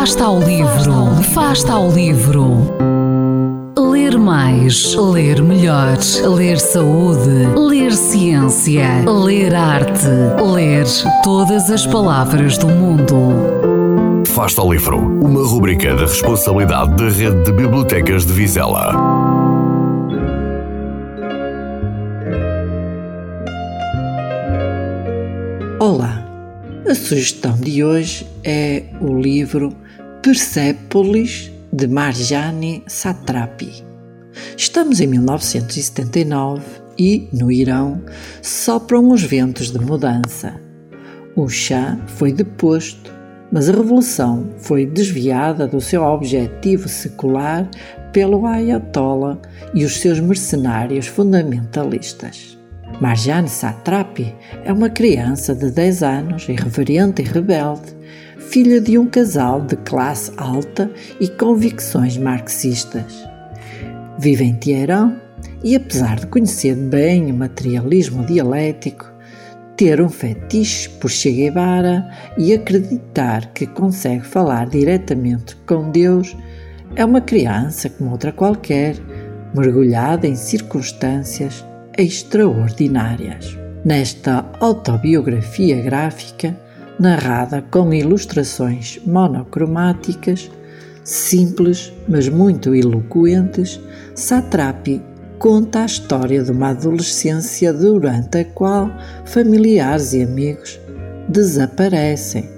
Fasta ao livro, Fasta ao livro. Ler mais, ler melhor, ler saúde, ler ciência, ler arte, ler todas as palavras do mundo. Fasta ao livro, uma rubrica da responsabilidade da Rede de Bibliotecas de Vizela. Olá, a sugestão de hoje é o livro Persépolis de Marjane Satrapi. Estamos em 1979 e, no Irão, sopram os ventos de mudança. O Shah foi deposto, mas a revolução foi desviada do seu objetivo secular pelo Ayatollah e os seus mercenários fundamentalistas. Marjane Satrapi é uma criança de 10 anos, irreverente e rebelde, filha de um casal de classe alta e convicções marxistas. Vive em Teherão e, apesar de conhecer bem o materialismo dialético, ter um fetiche por Che Guevara e acreditar que consegue falar diretamente com Deus, é uma criança como outra qualquer, mergulhada em circunstâncias extraordinárias. Nesta autobiografia gráfica, narrada com ilustrações monocromáticas, simples, mas muito eloquentes, Satrapi conta a história de uma adolescência durante a qual familiares e amigos desaparecem.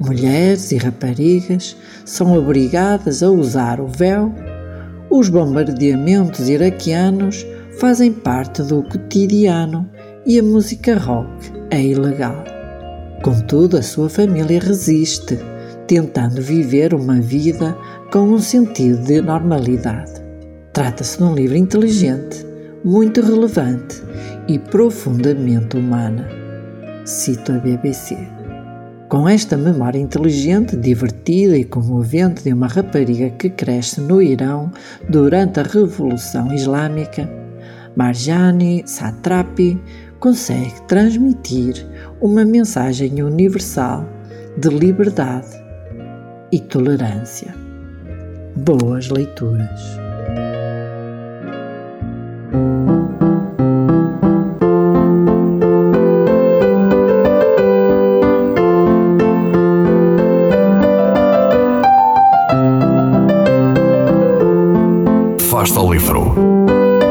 Mulheres e raparigas são obrigadas a usar o véu. Os bombardeamentos iraquianos fazem parte do cotidiano e a música rock é ilegal. Contudo, a sua família resiste, tentando viver uma vida com um sentido de normalidade. Trata-se de um livro inteligente, muito relevante e profundamente humana. Cito a BBC. Com esta memória inteligente, divertida e comovente de uma rapariga que cresce no Irão durante a Revolução Islâmica, Marjane Satrapi consegue transmitir uma mensagem universal de liberdade e tolerância. Boas leituras. Fasta ao livro.